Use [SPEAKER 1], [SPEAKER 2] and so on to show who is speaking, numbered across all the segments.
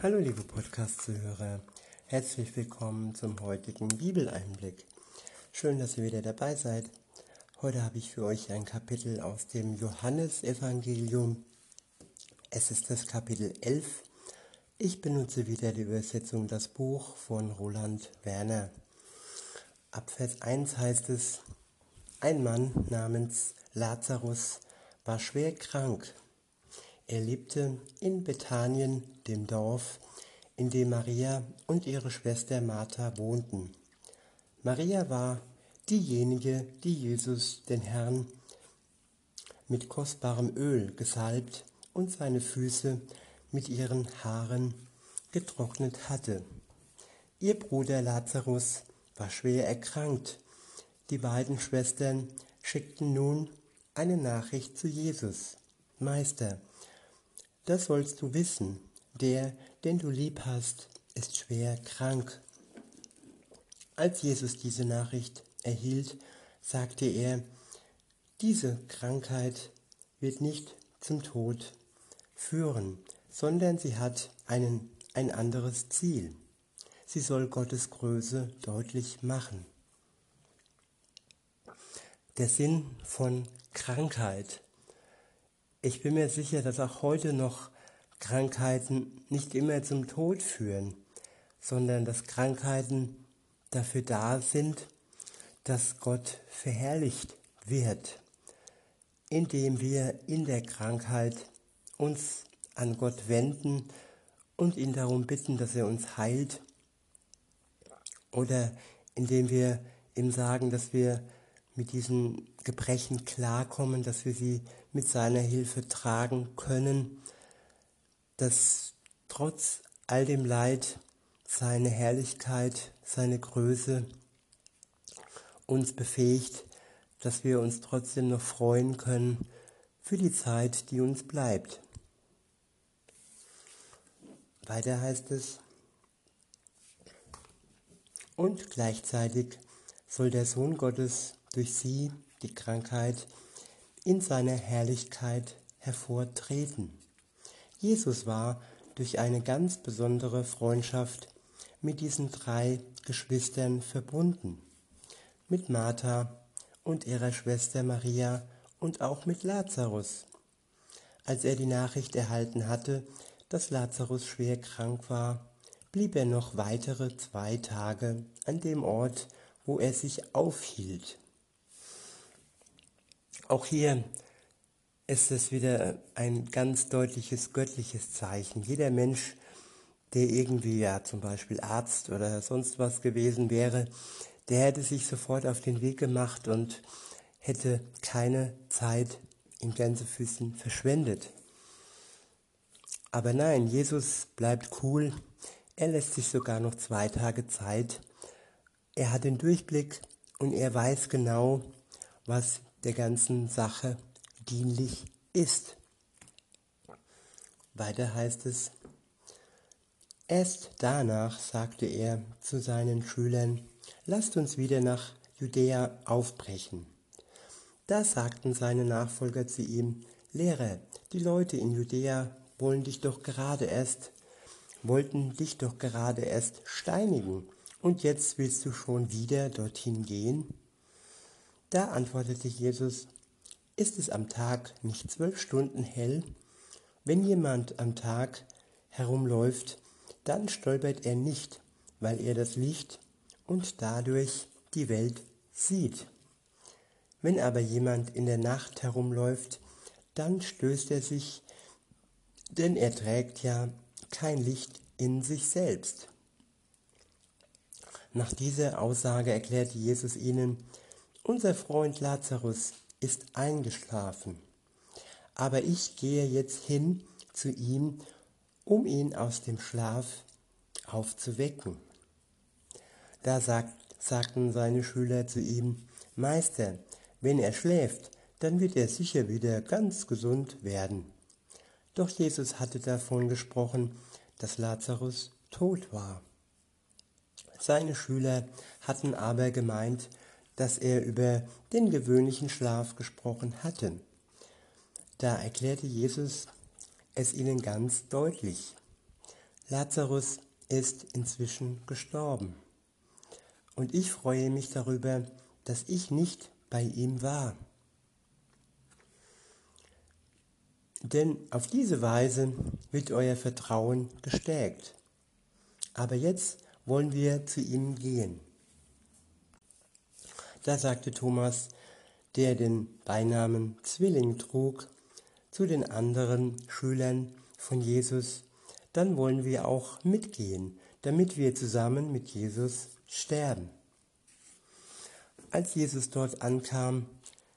[SPEAKER 1] Hallo liebe Podcast-Zuhörer, herzlich willkommen zum heutigen Bibeleinblick. Schön, dass ihr wieder dabei seid. Heute habe ich für euch ein Kapitel aus dem Johannesevangelium. Es ist das Kapitel 11. Ich benutze wieder die Übersetzung Das Buch von Roland Werner. Ab Vers 1 heißt es, ein Mann namens Lazarus war schwer krank er lebte in Bethanien, dem Dorf, in dem Maria und ihre Schwester Martha wohnten. Maria war diejenige, die Jesus, den Herrn, mit kostbarem Öl gesalbt und seine Füße mit ihren Haaren getrocknet hatte. Ihr Bruder Lazarus war schwer erkrankt. Die beiden Schwestern schickten nun eine Nachricht zu Jesus. Meister, das sollst du wissen, der, den du lieb hast, ist schwer krank. Als Jesus diese Nachricht erhielt, sagte er, diese Krankheit wird nicht zum Tod führen, sondern sie hat einen, ein anderes Ziel. Sie soll Gottes Größe deutlich machen. Der Sinn von Krankheit ich bin mir sicher, dass auch heute noch Krankheiten nicht immer zum Tod führen, sondern dass Krankheiten dafür da sind, dass Gott verherrlicht wird, indem wir in der Krankheit uns an Gott wenden und ihn darum bitten, dass er uns heilt. Oder indem wir ihm sagen, dass wir mit diesen Gebrechen klarkommen, dass wir sie mit seiner Hilfe tragen können, dass trotz all dem Leid seine Herrlichkeit, seine Größe uns befähigt, dass wir uns trotzdem noch freuen können für die Zeit, die uns bleibt. Weiter heißt es, und gleichzeitig soll der Sohn Gottes durch sie die Krankheit in seiner Herrlichkeit hervortreten. Jesus war durch eine ganz besondere Freundschaft mit diesen drei Geschwistern verbunden, mit Martha und ihrer Schwester Maria und auch mit Lazarus. Als er die Nachricht erhalten hatte, dass Lazarus schwer krank war, blieb er noch weitere zwei Tage an dem Ort, wo er sich aufhielt. Auch hier ist es wieder ein ganz deutliches göttliches Zeichen. Jeder Mensch, der irgendwie ja zum Beispiel Arzt oder sonst was gewesen wäre, der hätte sich sofort auf den Weg gemacht und hätte keine Zeit in Gänsefüßen verschwendet. Aber nein, Jesus bleibt cool. Er lässt sich sogar noch zwei Tage Zeit. Er hat den Durchblick und er weiß genau, was der ganzen Sache dienlich ist. Weiter heißt es, erst danach sagte er zu seinen Schülern, lasst uns wieder nach Judäa aufbrechen. Da sagten seine Nachfolger zu ihm, Lehrer, die Leute in Judäa wollen dich doch gerade erst, wollten dich doch gerade erst steinigen, und jetzt willst du schon wieder dorthin gehen? Da antwortete Jesus, ist es am Tag nicht zwölf Stunden hell? Wenn jemand am Tag herumläuft, dann stolpert er nicht, weil er das Licht und dadurch die Welt sieht. Wenn aber jemand in der Nacht herumläuft, dann stößt er sich, denn er trägt ja kein Licht in sich selbst. Nach dieser Aussage erklärte Jesus ihnen, unser Freund Lazarus ist eingeschlafen, aber ich gehe jetzt hin zu ihm, um ihn aus dem Schlaf aufzuwecken. Da sagt, sagten seine Schüler zu ihm, Meister, wenn er schläft, dann wird er sicher wieder ganz gesund werden. Doch Jesus hatte davon gesprochen, dass Lazarus tot war. Seine Schüler hatten aber gemeint, dass er über den gewöhnlichen Schlaf gesprochen hatte. Da erklärte Jesus es ihnen ganz deutlich. Lazarus ist inzwischen gestorben. Und ich freue mich darüber, dass ich nicht bei ihm war. Denn auf diese Weise wird euer Vertrauen gestärkt. Aber jetzt wollen wir zu ihm gehen. Da sagte Thomas, der den Beinamen Zwilling trug, zu den anderen Schülern von Jesus, dann wollen wir auch mitgehen, damit wir zusammen mit Jesus sterben. Als Jesus dort ankam,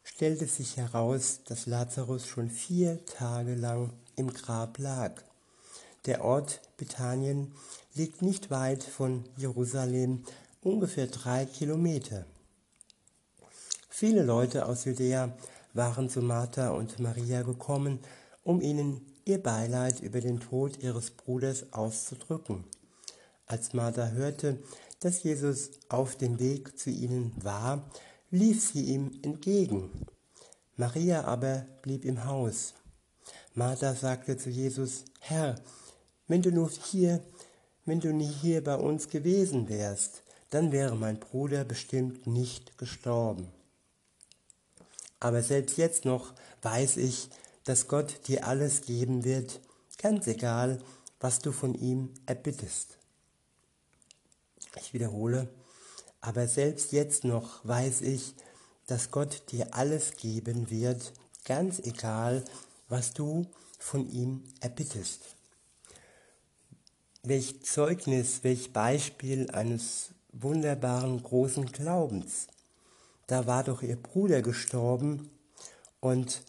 [SPEAKER 1] stellte sich heraus, dass Lazarus schon vier Tage lang im Grab lag. Der Ort Bethanien liegt nicht weit von Jerusalem, ungefähr drei Kilometer. Viele Leute aus Judäa waren zu Martha und Maria gekommen, um ihnen ihr Beileid über den Tod ihres Bruders auszudrücken. Als Martha hörte, dass Jesus auf dem Weg zu ihnen war, lief sie ihm entgegen. Maria aber blieb im Haus. Martha sagte zu Jesus, Herr, wenn du nur hier, wenn du nie hier bei uns gewesen wärst, dann wäre mein Bruder bestimmt nicht gestorben. Aber selbst jetzt noch weiß ich, dass Gott dir alles geben wird, ganz egal, was du von ihm erbittest. Ich wiederhole, aber selbst jetzt noch weiß ich, dass Gott dir alles geben wird, ganz egal, was du von ihm erbittest. Welch Zeugnis, welch Beispiel eines wunderbaren großen Glaubens. Da war doch ihr Bruder gestorben und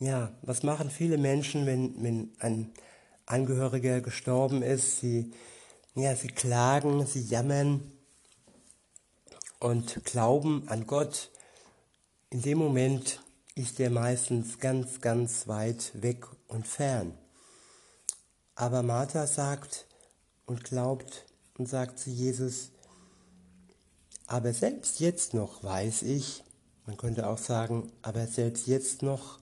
[SPEAKER 1] ja, was machen viele Menschen, wenn, wenn ein Angehöriger gestorben ist? Sie ja, sie klagen, sie jammern und glauben an Gott. In dem Moment ist er meistens ganz, ganz weit weg und fern. Aber Martha sagt und glaubt und sagt zu Jesus, aber selbst jetzt noch weiß ich, man könnte auch sagen, aber selbst jetzt noch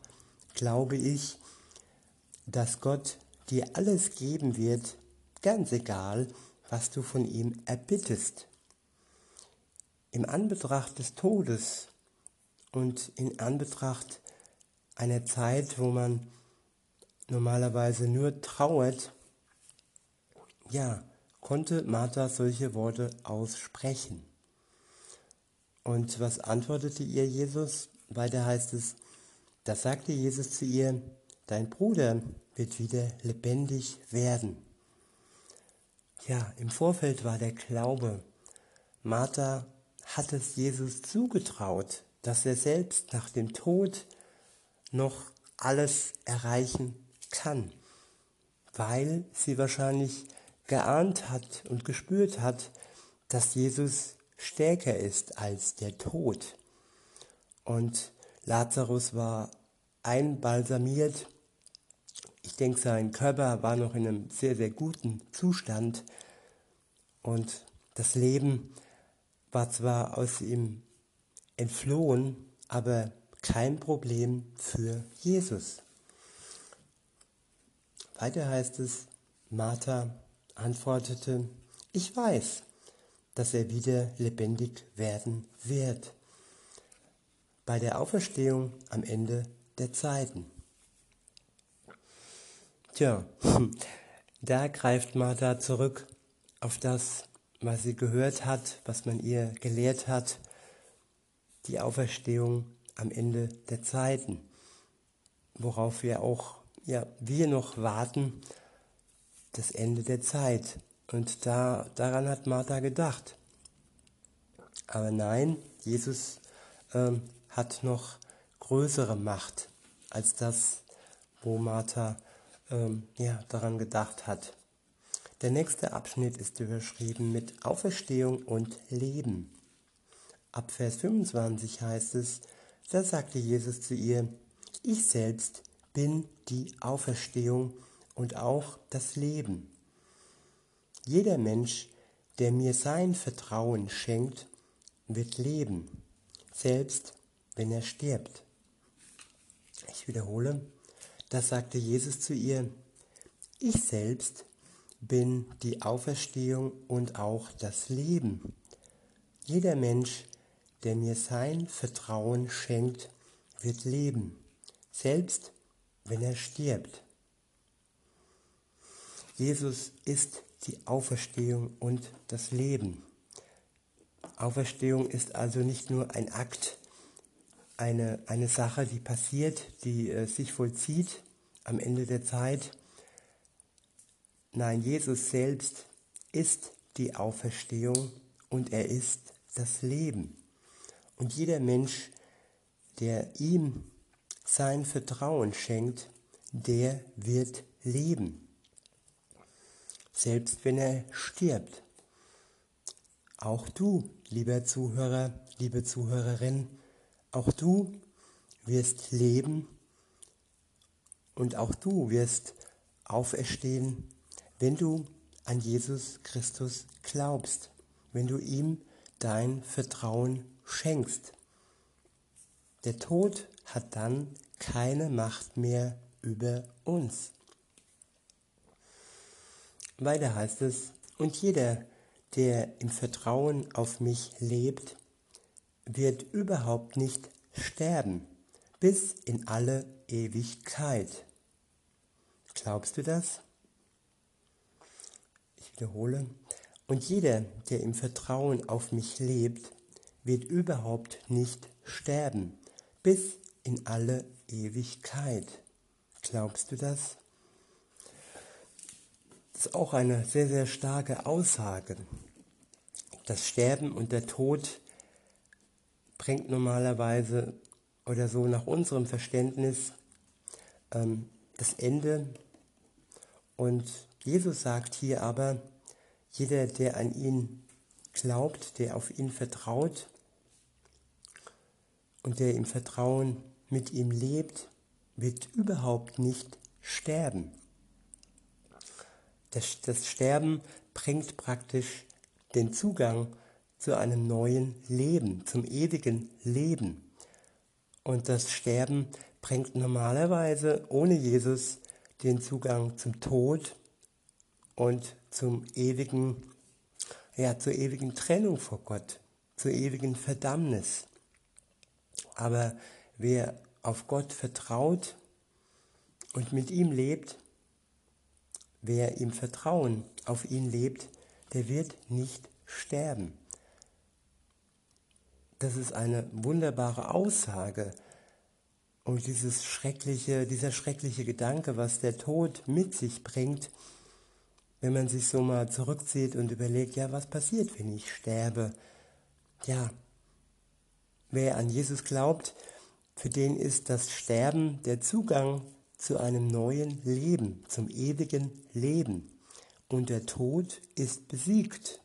[SPEAKER 1] glaube ich, dass Gott dir alles geben wird, ganz egal, was du von ihm erbittest. Im Anbetracht des Todes und in Anbetracht einer Zeit, wo man normalerweise nur trauert, ja, konnte Martha solche Worte aussprechen. Und was antwortete ihr Jesus? Weiter heißt es, da sagte Jesus zu ihr, dein Bruder wird wieder lebendig werden. Ja, im Vorfeld war der Glaube. Martha hat es Jesus zugetraut, dass er selbst nach dem Tod noch alles erreichen kann, weil sie wahrscheinlich geahnt hat und gespürt hat, dass Jesus stärker ist als der Tod. Und Lazarus war einbalsamiert ich denke, sein Körper war noch in einem sehr, sehr guten Zustand und das Leben war zwar aus ihm entflohen, aber kein Problem für Jesus. Weiter heißt es, Martha antwortete, ich weiß, dass er wieder lebendig werden wird. Bei der Auferstehung am Ende der Zeiten. Tja, da greift Martha zurück auf das, was sie gehört hat, was man ihr gelehrt hat, die Auferstehung am Ende der Zeiten, worauf wir auch, ja, wir noch warten, das Ende der Zeit. Und da, daran hat Martha gedacht. Aber nein, Jesus ähm, hat noch größere Macht als das, wo Martha ähm, ja, daran gedacht hat. Der nächste Abschnitt ist überschrieben mit Auferstehung und Leben. Ab Vers 25 heißt es, da sagte Jesus zu ihr, ich selbst bin die Auferstehung und auch das Leben. Jeder Mensch, der mir sein Vertrauen schenkt, wird leben, selbst wenn er stirbt. Ich wiederhole, da sagte Jesus zu ihr, ich selbst bin die Auferstehung und auch das Leben. Jeder Mensch, der mir sein Vertrauen schenkt, wird leben, selbst wenn er stirbt. Jesus ist die Auferstehung und das Leben. Auferstehung ist also nicht nur ein Akt, eine, eine Sache, die passiert, die äh, sich vollzieht am Ende der Zeit. Nein, Jesus selbst ist die Auferstehung und er ist das Leben. Und jeder Mensch, der ihm sein Vertrauen schenkt, der wird leben. Selbst wenn er stirbt. Auch du, lieber Zuhörer, liebe Zuhörerin, auch du wirst leben und auch du wirst auferstehen, wenn du an Jesus Christus glaubst, wenn du ihm dein Vertrauen schenkst. Der Tod hat dann keine Macht mehr über uns. Weiter heißt es, und jeder, der im Vertrauen auf mich lebt, wird überhaupt nicht sterben bis in alle Ewigkeit. Glaubst du das? Ich wiederhole. Und jeder, der im Vertrauen auf mich lebt, wird überhaupt nicht sterben bis in alle Ewigkeit. Glaubst du das? Das ist auch eine sehr, sehr starke Aussage. Das Sterben und der Tod bringt normalerweise oder so nach unserem Verständnis ähm, das Ende. Und Jesus sagt hier aber, jeder, der an ihn glaubt, der auf ihn vertraut und der im Vertrauen mit ihm lebt, wird überhaupt nicht sterben. Das, das Sterben bringt praktisch den Zugang zu einem neuen Leben, zum ewigen Leben. Und das Sterben bringt normalerweise ohne Jesus den Zugang zum Tod und zum ewigen, ja, zur ewigen Trennung vor Gott, zur ewigen Verdammnis. Aber wer auf Gott vertraut und mit ihm lebt, wer im Vertrauen auf ihn lebt, der wird nicht sterben. Das ist eine wunderbare Aussage. Und dieses schreckliche, dieser schreckliche Gedanke, was der Tod mit sich bringt, wenn man sich so mal zurückzieht und überlegt, ja, was passiert, wenn ich sterbe? Ja, wer an Jesus glaubt, für den ist das Sterben der Zugang zu einem neuen Leben, zum ewigen Leben. Und der Tod ist besiegt.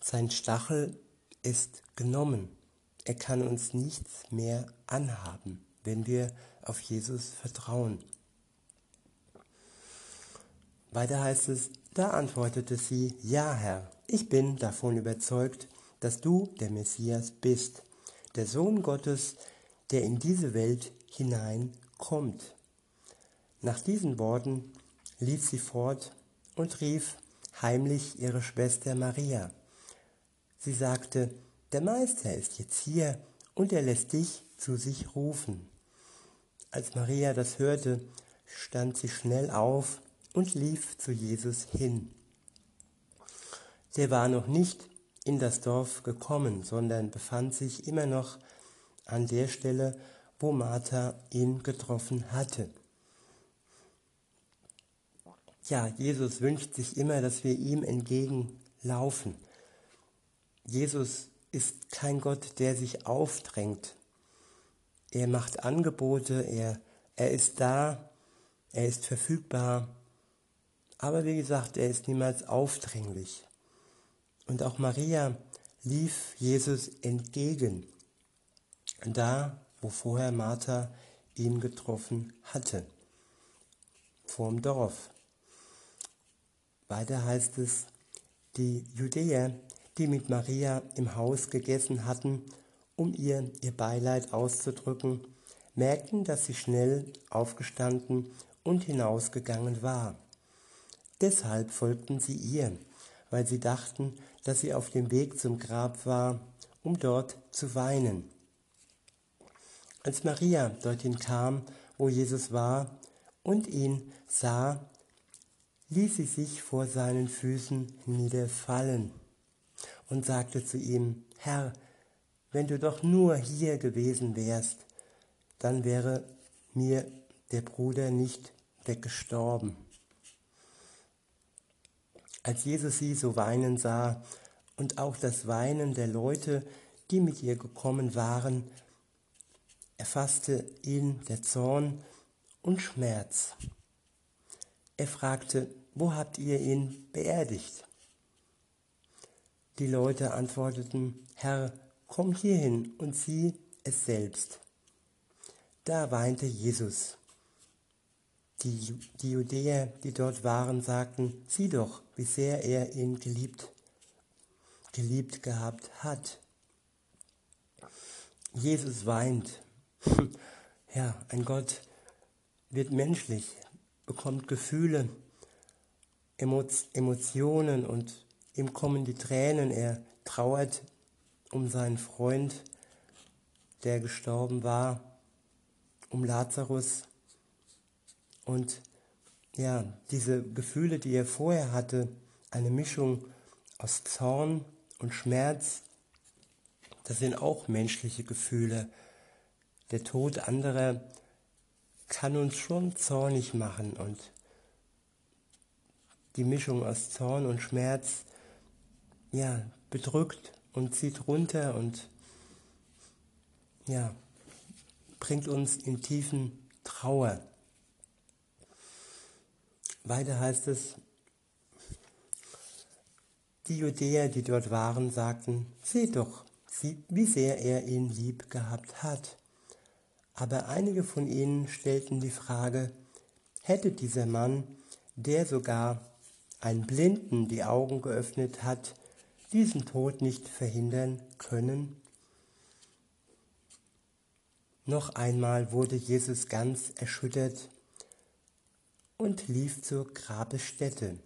[SPEAKER 1] Sein Stachel ist genommen. Er kann uns nichts mehr anhaben, wenn wir auf Jesus vertrauen. Weiter heißt es, da antwortete sie, ja Herr, ich bin davon überzeugt, dass du der Messias bist, der Sohn Gottes, der in diese Welt hineinkommt. Nach diesen Worten lief sie fort und rief heimlich ihre Schwester Maria. Sie sagte, der Meister ist jetzt hier und er lässt dich zu sich rufen. Als Maria das hörte, stand sie schnell auf und lief zu Jesus hin. Der war noch nicht in das Dorf gekommen, sondern befand sich immer noch an der Stelle, wo Martha ihn getroffen hatte. Ja, Jesus wünscht sich immer, dass wir ihm entgegenlaufen. Jesus ist kein Gott, der sich aufdrängt. Er macht Angebote, er, er ist da, er ist verfügbar. Aber wie gesagt, er ist niemals aufdringlich. Und auch Maria lief Jesus entgegen, da, wo vorher Martha ihn getroffen hatte, vorm Dorf. Weiter heißt es, die Judäer, die mit Maria im Haus gegessen hatten, um ihr ihr Beileid auszudrücken, merkten, dass sie schnell aufgestanden und hinausgegangen war. Deshalb folgten sie ihr, weil sie dachten, dass sie auf dem Weg zum Grab war, um dort zu weinen. Als Maria dorthin kam, wo Jesus war, und ihn sah, ließ sie sich vor seinen Füßen niederfallen und sagte zu ihm, Herr, wenn du doch nur hier gewesen wärst, dann wäre mir der Bruder nicht weggestorben. Als Jesus sie so weinen sah und auch das Weinen der Leute, die mit ihr gekommen waren, erfasste ihn der Zorn und Schmerz. Er fragte, wo habt ihr ihn beerdigt? Die Leute antworteten, Herr, komm hierhin und sieh es selbst. Da weinte Jesus. Die, die Judäer, die dort waren, sagten, sieh doch, wie sehr er ihn geliebt, geliebt gehabt hat. Jesus weint. ja, ein Gott wird menschlich, bekommt Gefühle, Emotionen und ihm kommen die Tränen. Er trauert um seinen Freund, der gestorben war, um Lazarus. Und ja, diese Gefühle, die er vorher hatte, eine Mischung aus Zorn und Schmerz, das sind auch menschliche Gefühle. Der Tod anderer kann uns schon zornig machen und die Mischung aus Zorn und Schmerz, ja, bedrückt und zieht runter und ja, bringt uns in tiefen Trauer. Weiter heißt es, die Judäer, die dort waren, sagten, seht doch, wie sehr er ihn lieb gehabt hat. Aber einige von ihnen stellten die Frage, hätte dieser Mann, der sogar ein Blinden die Augen geöffnet hat, diesen Tod nicht verhindern können? Noch einmal wurde Jesus ganz erschüttert und lief zur Grabesstätte.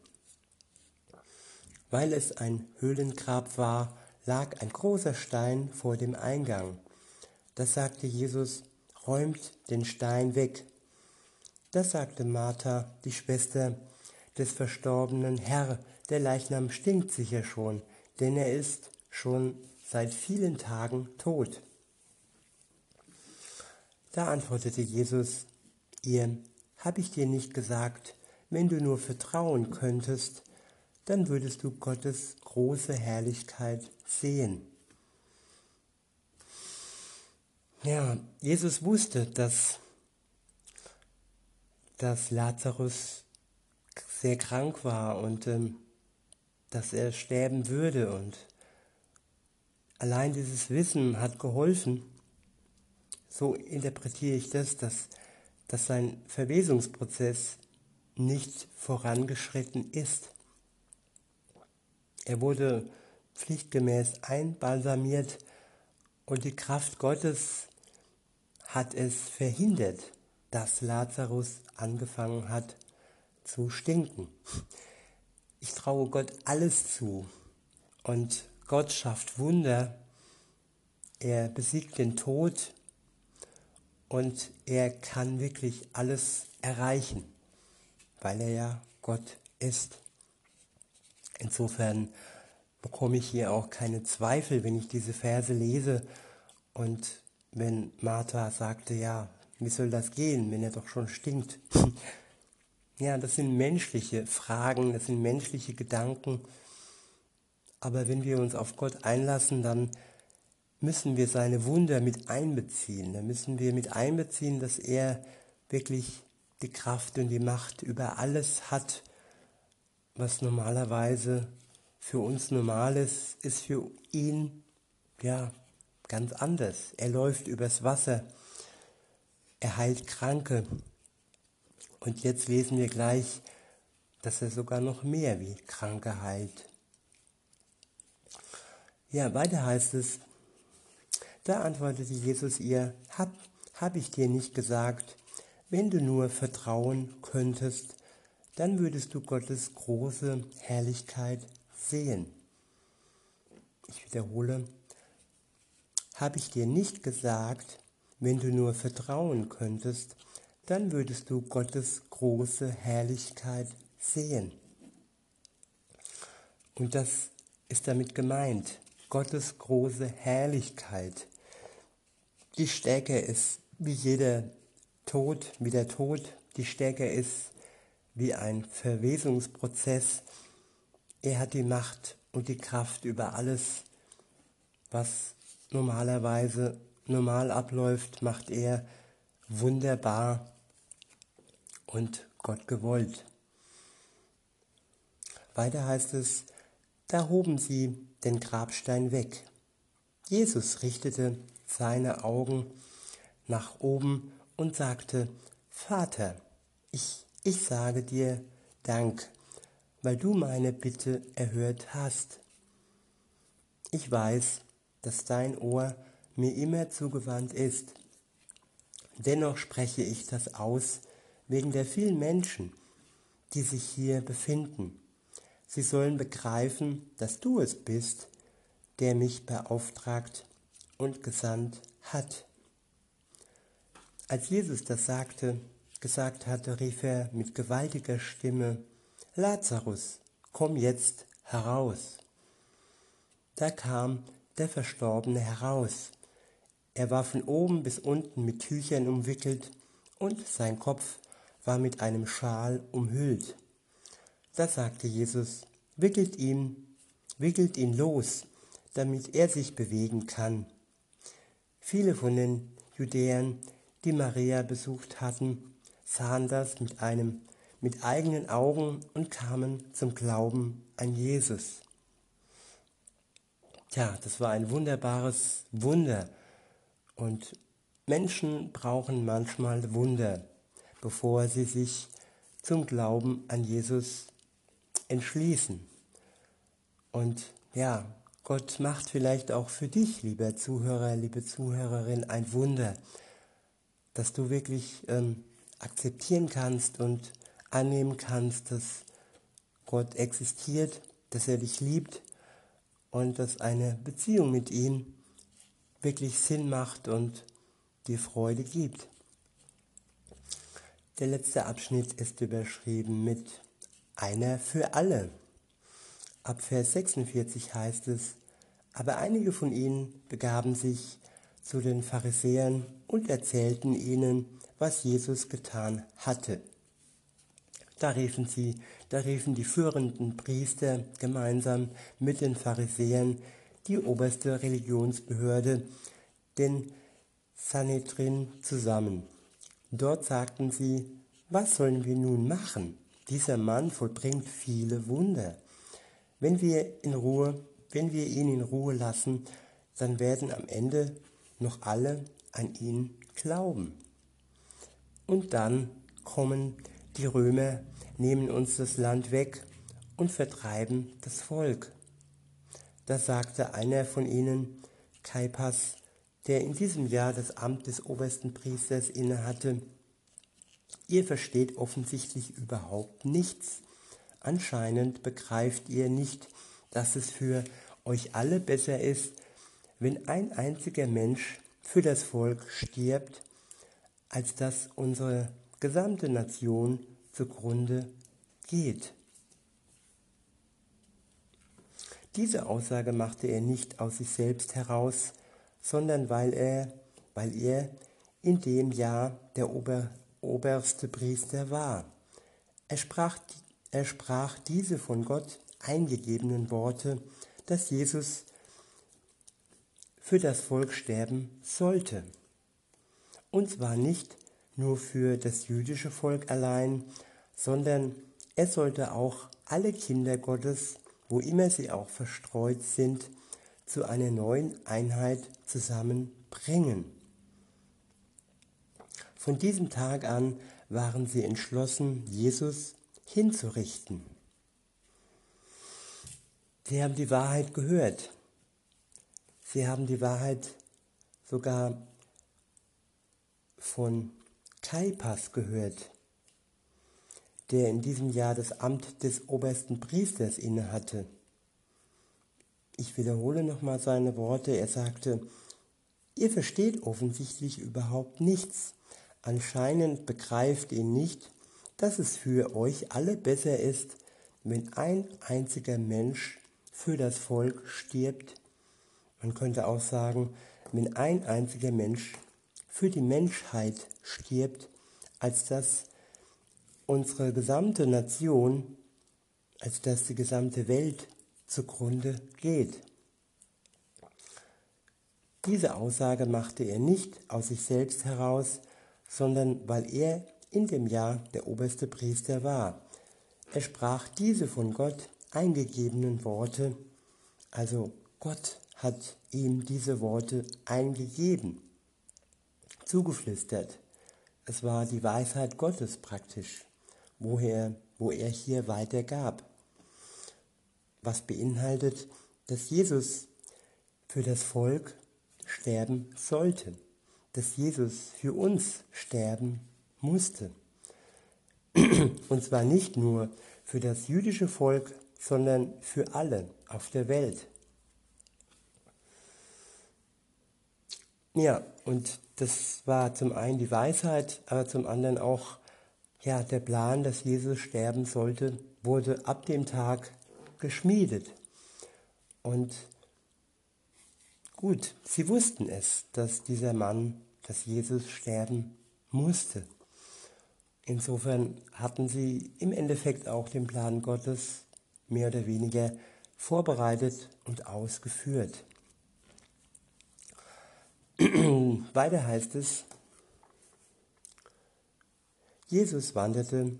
[SPEAKER 1] Weil es ein Höhlengrab war, lag ein großer Stein vor dem Eingang. Da sagte Jesus, räumt den Stein weg. Da sagte Martha, die Schwester, des Verstorbenen, Herr, der Leichnam stinkt sicher schon, denn er ist schon seit vielen Tagen tot. Da antwortete Jesus, ihr, hab ich dir nicht gesagt, wenn du nur vertrauen könntest, dann würdest du Gottes große Herrlichkeit sehen. Ja, Jesus wusste, dass, dass Lazarus sehr krank war und ähm, dass er sterben würde. Und allein dieses Wissen hat geholfen. So interpretiere ich das, dass, dass sein Verwesungsprozess nicht vorangeschritten ist. Er wurde pflichtgemäß einbalsamiert und die Kraft Gottes hat es verhindert, dass Lazarus angefangen hat zu stinken. Ich traue Gott alles zu und Gott schafft Wunder. Er besiegt den Tod und er kann wirklich alles erreichen, weil er ja Gott ist. Insofern bekomme ich hier auch keine Zweifel, wenn ich diese Verse lese und wenn Martha sagte, ja, wie soll das gehen, wenn er doch schon stinkt? Ja, das sind menschliche Fragen, das sind menschliche Gedanken. Aber wenn wir uns auf Gott einlassen, dann müssen wir seine Wunder mit einbeziehen. Dann müssen wir mit einbeziehen, dass er wirklich die Kraft und die Macht über alles hat, was normalerweise für uns normal ist, ist für ihn ja ganz anders. Er läuft übers Wasser, er heilt Kranke, und jetzt lesen wir gleich, dass er sogar noch mehr wie Kranke heilt. Ja, weiter heißt es, da antwortete Jesus ihr, hab, hab ich dir nicht gesagt, wenn du nur vertrauen könntest, dann würdest du Gottes große Herrlichkeit sehen. Ich wiederhole, habe ich dir nicht gesagt, wenn du nur vertrauen könntest, dann würdest du Gottes große Herrlichkeit sehen. Und das ist damit gemeint, Gottes große Herrlichkeit, die stärker ist wie jeder Tod, wie der Tod, die stärker ist wie ein Verwesungsprozess. Er hat die Macht und die Kraft über alles, was normalerweise normal abläuft, macht er wunderbar und Gott gewollt. Weiter heißt es, da hoben sie den Grabstein weg. Jesus richtete seine Augen nach oben und sagte, Vater, ich, ich sage dir Dank, weil du meine Bitte erhört hast. Ich weiß, dass dein Ohr mir immer zugewandt ist. Dennoch spreche ich das aus wegen der vielen Menschen, die sich hier befinden. Sie sollen begreifen, dass du es bist, der mich beauftragt und gesandt hat. Als Jesus das sagte, gesagt hatte, rief er mit gewaltiger Stimme, Lazarus, komm jetzt heraus. Da kam der Verstorbene heraus. Er war von oben bis unten mit Tüchern umwickelt und sein Kopf war mit einem Schal umhüllt. Da sagte Jesus, wickelt ihn, wickelt ihn los, damit er sich bewegen kann. Viele von den Judäern, die Maria besucht hatten, sahen das mit einem mit eigenen Augen und kamen zum Glauben an Jesus. Tja, das war ein wunderbares Wunder. Und Menschen brauchen manchmal Wunder, bevor sie sich zum Glauben an Jesus entschließen. Und ja, Gott macht vielleicht auch für dich, lieber Zuhörer, liebe Zuhörerin, ein Wunder, dass du wirklich ähm, akzeptieren kannst und annehmen kannst, dass Gott existiert, dass er dich liebt und dass eine Beziehung mit ihm wirklich Sinn macht und dir Freude gibt. Der letzte Abschnitt ist überschrieben mit einer für alle. Ab Vers 46 heißt es, aber einige von ihnen begaben sich zu den Pharisäern und erzählten ihnen, was Jesus getan hatte. Da riefen sie, da riefen die führenden Priester gemeinsam mit den Pharisäern die oberste Religionsbehörde, den Sanhedrin, zusammen. Dort sagten sie, was sollen wir nun machen? Dieser Mann vollbringt viele Wunder. Wenn wir in Ruhe, wenn wir ihn in Ruhe lassen, dann werden am Ende noch alle an ihn glauben. Und dann kommen die Römer, nehmen uns das Land weg und vertreiben das Volk. Da sagte einer von ihnen, Kaipas, der in diesem Jahr das Amt des obersten Priesters innehatte, ihr versteht offensichtlich überhaupt nichts. Anscheinend begreift ihr nicht, dass es für euch alle besser ist, wenn ein einziger Mensch für das Volk stirbt, als dass unsere gesamte Nation zugrunde geht. Diese Aussage machte er nicht aus sich selbst heraus, sondern weil er, weil er in dem Jahr der Ober, oberste Priester war. Er sprach, er sprach diese von Gott eingegebenen Worte, dass Jesus für das Volk sterben sollte. Und zwar nicht nur für das jüdische Volk allein, sondern er sollte auch alle Kinder Gottes wo immer sie auch verstreut sind, zu einer neuen Einheit zusammenbringen. Von diesem Tag an waren sie entschlossen, Jesus hinzurichten. Sie haben die Wahrheit gehört. Sie haben die Wahrheit sogar von Kaipas gehört, der in diesem Jahr das Amt des obersten Priesters innehatte. Ich wiederhole nochmal seine Worte. Er sagte, ihr versteht offensichtlich überhaupt nichts. Anscheinend begreift ihr nicht, dass es für euch alle besser ist, wenn ein einziger Mensch für das Volk stirbt. Man könnte auch sagen, wenn ein einziger Mensch für die Menschheit stirbt, als dass unsere gesamte Nation, als dass die gesamte Welt zugrunde geht. Diese Aussage machte er nicht aus sich selbst heraus, sondern weil er in dem Jahr der oberste Priester war. Er sprach diese von Gott eingegebenen Worte, also Gott hat ihm diese Worte eingegeben, zugeflüstert. Es war die Weisheit Gottes praktisch, woher, wo er hier weitergab was beinhaltet, dass Jesus für das Volk sterben sollte, dass Jesus für uns sterben musste. Und zwar nicht nur für das jüdische Volk, sondern für alle auf der Welt. Ja, und das war zum einen die Weisheit, aber zum anderen auch ja, der Plan, dass Jesus sterben sollte, wurde ab dem Tag geschmiedet. Und gut, sie wussten es, dass dieser Mann, dass Jesus sterben musste. Insofern hatten sie im Endeffekt auch den Plan Gottes mehr oder weniger vorbereitet und ausgeführt. Weiter heißt es, Jesus wanderte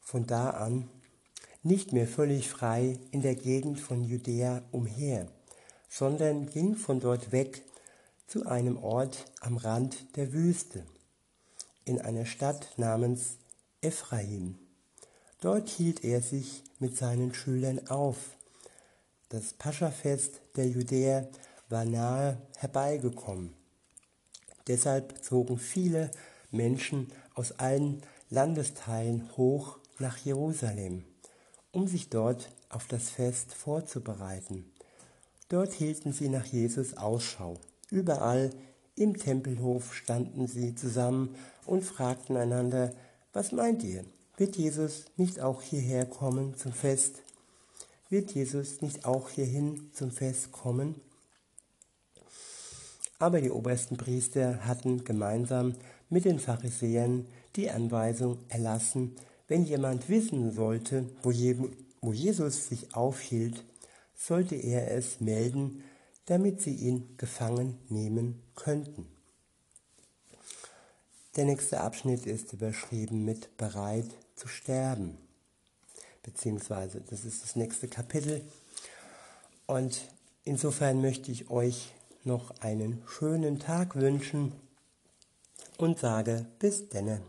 [SPEAKER 1] von da an nicht mehr völlig frei in der Gegend von Judäa umher, sondern ging von dort weg zu einem Ort am Rand der Wüste, in einer Stadt namens Ephraim. Dort hielt er sich mit seinen Schülern auf. Das Paschafest der Judäer war nahe herbeigekommen. Deshalb zogen viele Menschen aus allen Landesteilen hoch nach Jerusalem um sich dort auf das Fest vorzubereiten. Dort hielten sie nach Jesus Ausschau. Überall im Tempelhof standen sie zusammen und fragten einander, was meint ihr? Wird Jesus nicht auch hierher kommen zum Fest? Wird Jesus nicht auch hierhin zum Fest kommen? Aber die obersten Priester hatten gemeinsam mit den Pharisäern die Anweisung erlassen, wenn jemand wissen sollte, wo, Jesus sich aufhielt, sollte er es melden, damit sie ihn gefangen nehmen könnten. Der nächste Abschnitt ist überschrieben mit bereit zu sterben, beziehungsweise das ist das nächste Kapitel. Und insofern möchte ich euch noch einen schönen Tag wünschen und sage bis denne.